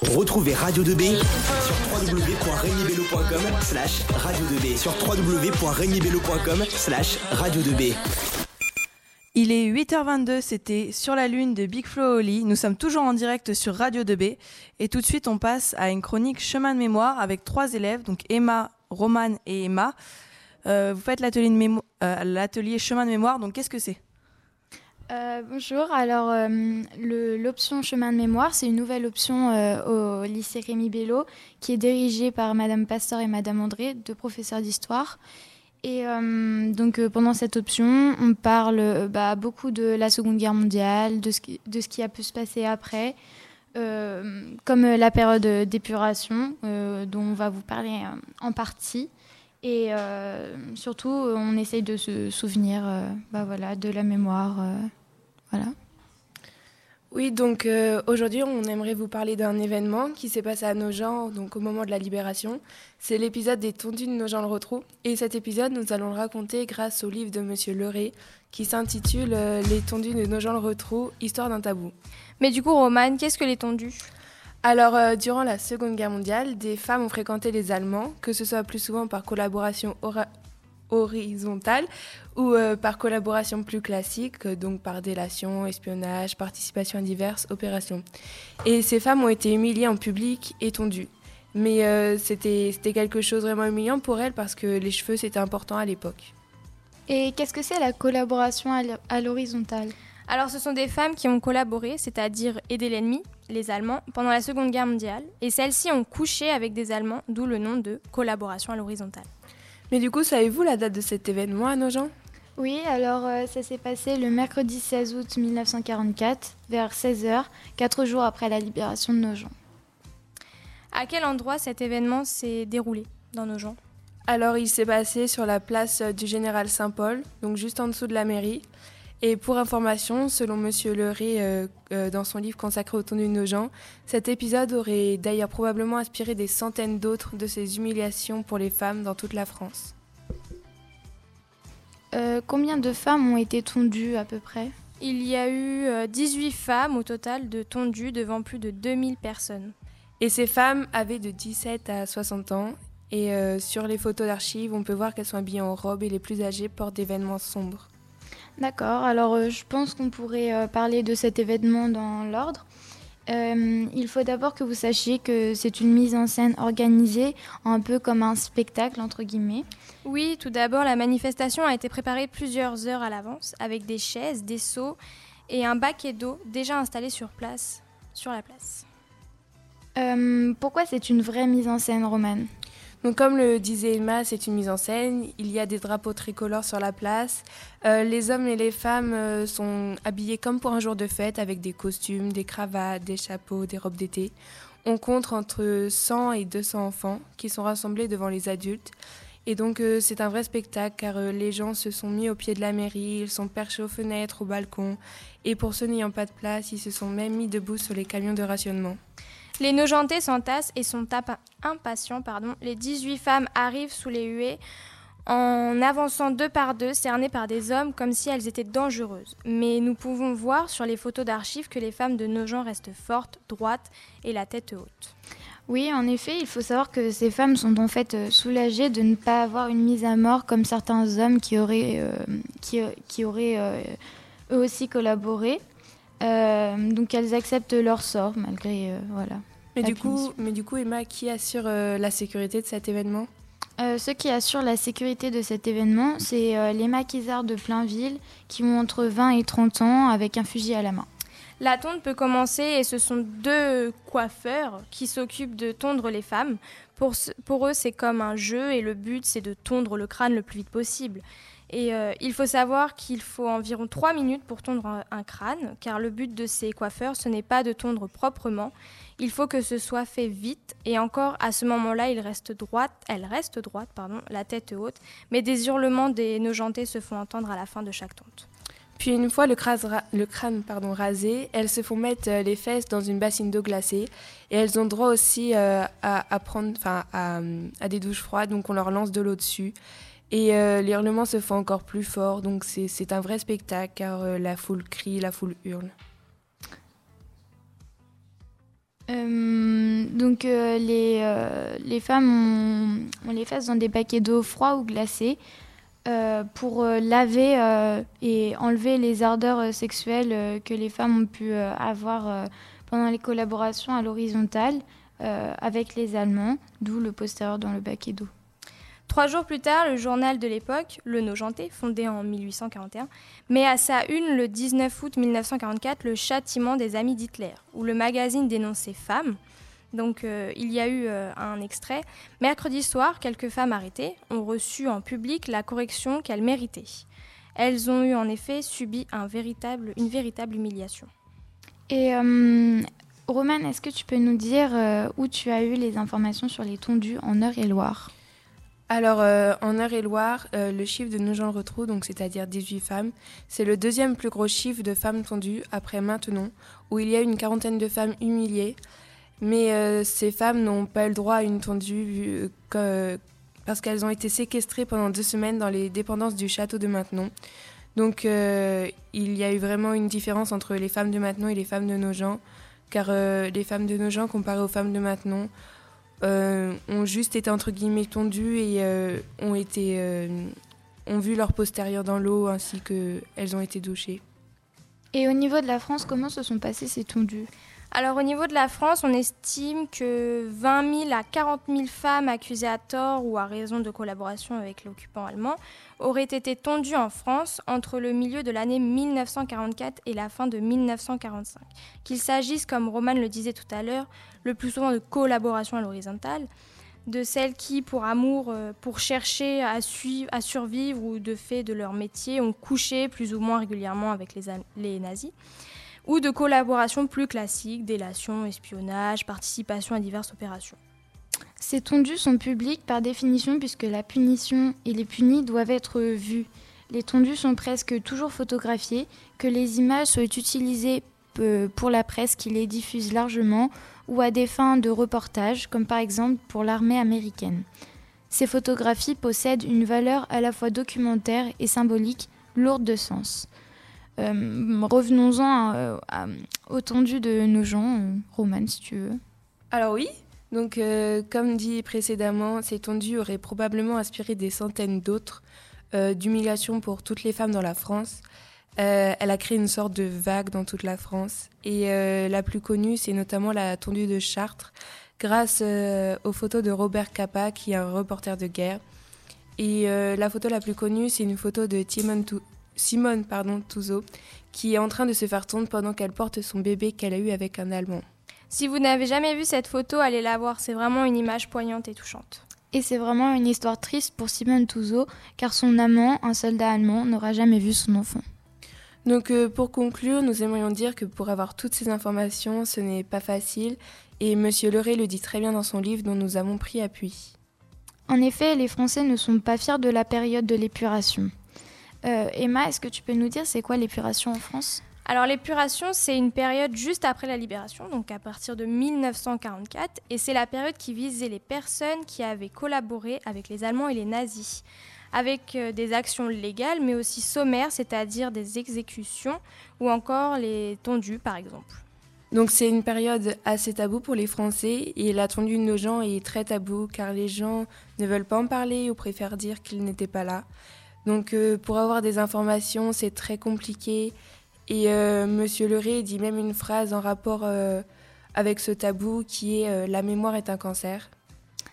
Retrouvez Radio 2B sur www.regnibello.com slash radio 2B sur www.regnibello.com slash radio 2B. Il est 8h22, c'était Sur la Lune de Big Flo Oli. Nous sommes toujours en direct sur Radio 2B. Et tout de suite, on passe à une chronique Chemin de mémoire avec trois élèves, donc Emma, Romane et Emma. Euh, vous faites euh, l'atelier Chemin de mémoire, donc qu'est-ce que c'est? Euh, bonjour, alors euh, l'option chemin de mémoire, c'est une nouvelle option euh, au lycée Rémi Bello qui est dirigée par Madame Pasteur et Madame André, deux professeurs d'histoire. Et donc pendant cette option, on parle bah, beaucoup de la Seconde Guerre mondiale, de ce qui, de ce qui a pu se passer après, comme la période d'épuration dont on va vous parler en partie. Et surtout, on essaye de se souvenir bah, voilà, de la mémoire. Voilà. Oui, donc euh, aujourd'hui, on aimerait vous parler d'un événement qui s'est passé à Nogent, donc au moment de la libération. C'est l'épisode des tondus de Nogent-le-Rotrou. Et cet épisode, nous allons le raconter grâce au livre de Monsieur Leray, qui s'intitule euh, Les tondus de Nogent-le-Rotrou, Histoire d'un tabou. Mais du coup, Romane, qu'est-ce que les tondus? Alors, euh, durant la Seconde Guerre mondiale, des femmes ont fréquenté les Allemands, que ce soit plus souvent par collaboration ora- horizontale ou euh, par collaboration plus classique, euh, donc par délation, espionnage, participation à diverses opérations. Et ces femmes ont été humiliées en public et tondues. Mais euh, c'était c'était quelque chose vraiment humiliant pour elles parce que les cheveux c'était important à l'époque. Et qu'est-ce que c'est la collaboration à l'horizontale? Alors, ce sont des femmes qui ont collaboré, c'est-à-dire aidé l'ennemi, les Allemands, pendant la Seconde Guerre mondiale. Et celles-ci ont couché avec des Allemands, d'où le nom de collaboration à l'horizontale. Mais du coup, savez-vous la date de cet événement à Nogent? Oui, alors euh, ça s'est passé le mercredi 16 août 1944, vers 16h, quatre jours après la libération de Nogent. À quel endroit cet événement s'est déroulé dans nos gens Alors, il s'est passé sur la place du Général Saint-Paul, donc juste en dessous de la mairie. Et pour information, selon Monsieur Leray, euh, euh, dans son livre consacré au tondu de Nogent, cet épisode aurait d'ailleurs probablement inspiré des centaines d'autres de ces humiliations pour les femmes dans toute la France. Euh, combien de femmes ont été tondues à peu près? Il y a eu euh, 18 femmes au total de tondues devant plus de 2000 personnes. Et ces femmes avaient de 17 à 60 ans. Et euh, sur les photos d'archives, on peut voir qu'elles sont habillées en robe et les plus âgées portent des vêtements sombres. D'accord, alors euh, je pense qu'on pourrait euh, parler de cet événement dans l'ordre. Euh, il faut d'abord que vous sachiez que c'est une mise en scène organisée, un peu comme un spectacle, entre guillemets. Oui, tout d'abord, la manifestation a été préparée plusieurs heures à l'avance, avec des chaises, des seaux et un baquet d'eau déjà installé sur place, sur la place. Euh, pourquoi c'est une vraie mise en scène romane? Donc, comme le disait Emma, c'est une mise en scène. Il y a des drapeaux tricolores sur la place. Euh, les hommes et les femmes euh, sont habillés comme pour un jour de fête avec des costumes, des cravates, des chapeaux, des robes d'été. On compte entre 100 et 200 enfants qui sont rassemblés devant les adultes. Et donc, euh, c'est un vrai spectacle car les gens se sont mis au pied de la mairie, ils sont perchés aux fenêtres, au balcon. Et pour ceux n'ayant pas de place, ils se sont même mis debout sur les camions de rationnement. Les Nogentais s'entassent et sont impatients. Pardon. Les 18 femmes arrivent sous les huées en avançant deux par deux, cernées par des hommes comme si elles étaient dangereuses. Mais nous pouvons voir sur les photos d'archives que les femmes de Nogent restent fortes, droites et la tête haute. Oui, en effet, il faut savoir que ces femmes sont en fait euh, soulagées de ne pas avoir une mise à mort comme certains hommes qui auraient, euh, qui, qui auraient euh, eux aussi collaboré. Euh, donc elles acceptent leur sort malgré euh, voilà. Mais du, coup, mais du coup, Emma, qui assure euh, la sécurité de cet événement? Euh, ceux qui assurent la sécurité de cet événement, c'est euh, les maquisards de Plainville qui ont entre 20 et 30 ans avec un fusil à la main. La tonde peut commencer et ce sont deux coiffeurs qui s'occupent de tondre les femmes. Pour, ce- pour eux, c'est comme un jeu et le but, c'est de tondre le crâne le plus vite possible. Et euh, il faut savoir qu'il faut environ 3 minutes pour tondre un, crâne, car le but de ces coiffeurs, ce n'est pas de tondre proprement. Il faut que ce soit fait vite, et encore à ce moment-là, il reste droite, elle reste droite, pardon, la tête haute, mais des hurlements des nojentés se font entendre à la fin de chaque tonte. Puis une fois le crâne, rasé, elles se font mettre euh, les fesses dans une bassine d'eau glacée et elles ont droit aussi euh, à, prendre, à des douches froides, donc on leur lance de l'eau dessus. Et euh, se font encore plus forts, donc c'est un vrai spectacle car euh, la foule crie, la foule hurle. Euh, Donc les, les femmes, on, les fait dans des paquets d'eau froid ou glacés pour laver et enlever les ardeurs sexuelles que les femmes ont pu avoir pendant les collaborations à l'horizontale avec les Allemands, d'où le postérieur dans le baquet d'eau. Trois jours plus tard, le journal de l'époque, Le Nogenté, fondé en 1841, met à sa une le 19 août 1944 le châtiment des amis d'Hitler, où le magazine dénonçait femmes. Donc euh, il y a eu euh, un extrait. Mercredi soir, quelques femmes arrêtées ont reçu en public la correction qu'elles méritaient. Elles ont eu en effet subi une véritable humiliation. Et euh, Romane, est-ce que tu peux nous dire où tu as eu les informations sur les tondus en Eure-et-Loire? Alors, euh, en Eure-et-Loire, euh, le chiffre de Nogent-le-Rotrou, donc c'est-à-dire 18 femmes, c'est le deuxième plus gros chiffre de femmes tondues après Maintenon, où il y a une quarantaine de femmes humiliées. Mais euh, ces femmes n'ont pas eu le droit à une tondue parce qu'elles ont été séquestrées pendant deux semaines dans les dépendances du château de Maintenon. Donc, il y a eu vraiment une différence entre les femmes de Maintenon et les femmes de Nogent, car les femmes de Nogent, comparées aux femmes de Maintenon, euh, ont juste été entre guillemets tondues et euh, ont été euh, ont vu leur postérieur dans l'eau ainsi qu'elles ont été douchées. Et au niveau de la France, comment se sont passées ces tondus? Alors au niveau de la France, on estime que 20 000 à 40 000 femmes accusées à tort ou à raison de collaboration avec l'occupant allemand auraient été tondues en France entre le milieu de l'année 1944 et la fin de 1945. Qu'il s'agisse, comme Roman le disait tout à l'heure, le plus souvent de collaboration à l'horizontale, de celles qui, pour amour, euh, pour chercher à, suivre, à survivre ou de fait de leur métier, ont couché plus ou moins régulièrement avec les, les nazis ou de collaboration plus classiques, délation, espionnage, participation à diverses opérations. Ces tondus sont publics par définition puisque la punition et les punis doivent être vus. Les tondus sont presque toujours photographiés, que les images soient utilisées euh, pour la presse qui les diffuse largement ou à des fins de reportage, comme par exemple pour l'armée américaine. Ces photographies possèdent une valeur à la fois documentaire et symbolique, lourde de sens. Euh, revenons-en euh, au tendu de nos gens, euh, Roman, si tu veux. Alors oui, donc comme dit précédemment, ces tondus auraient probablement inspiré des centaines d'autres d'humiliation pour toutes les femmes dans la France. elle a créé une sorte de vague dans toute la France. Et la plus connue, c'est notamment la tondue de Chartres, grâce aux photos de Robert Capa, qui est un reporter de guerre. Et la photo la plus connue, c'est une photo de Timon Simone pardon, Touzeau, qui est en train de se faire tondre pendant qu'elle porte son bébé qu'elle a eu avec un Allemand. Si vous n'avez jamais vu cette photo, allez la voir, c'est vraiment une image poignante et touchante. Et c'est vraiment une histoire triste pour Simone Touzeau, car son amant, un soldat allemand, n'aura jamais vu son enfant. Donc euh, pour conclure, nous aimerions dire que pour avoir toutes ces informations, ce n'est pas facile, et M. Leray le dit très bien dans son livre dont nous avons pris appui. En effet, les Français ne sont pas fiers de la période de l'épuration. Euh, Emma, est-ce que tu peux nous dire c'est quoi l'épuration en France? Alors l'épuration, c'est une période juste après la libération, donc à partir de 1944, et c'est la période qui visait les personnes qui avaient collaboré avec les Allemands et les nazis, avec euh, des actions légales, mais aussi sommaires, c'est-à-dire des exécutions ou encore les tondus, par exemple. Donc c'est une période assez taboue pour les Français, et la tondue de nos gens est très tabou, car les gens ne veulent pas en parler ou préfèrent dire qu'ils n'étaient pas là. Donc euh, pour avoir des informations, c'est très compliqué. Et euh, Monsieur Leray dit même une phrase en rapport euh, avec ce tabou qui est La mémoire est un cancer.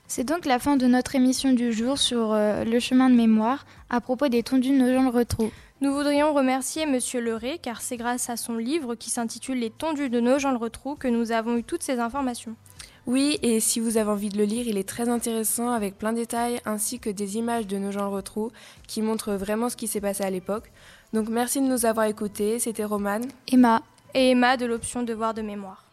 C'est donc la fin de notre émission du jour sur le chemin de mémoire à propos des tondus de nos gens le retrou. Nous voudrions remercier Monsieur Leray car c'est grâce à son livre qui s'intitule Les tondus de nos gens le retrou que nous avons eu toutes ces informations. Oui, et si vous avez envie de le lire, il est très intéressant avec plein de détails ainsi que des images de nos gens le retrou qui montrent vraiment ce qui s'est passé à l'époque. Donc merci de nous avoir écoutés, c'était Romane, Emma et Emma de l'option Devoir de mémoire.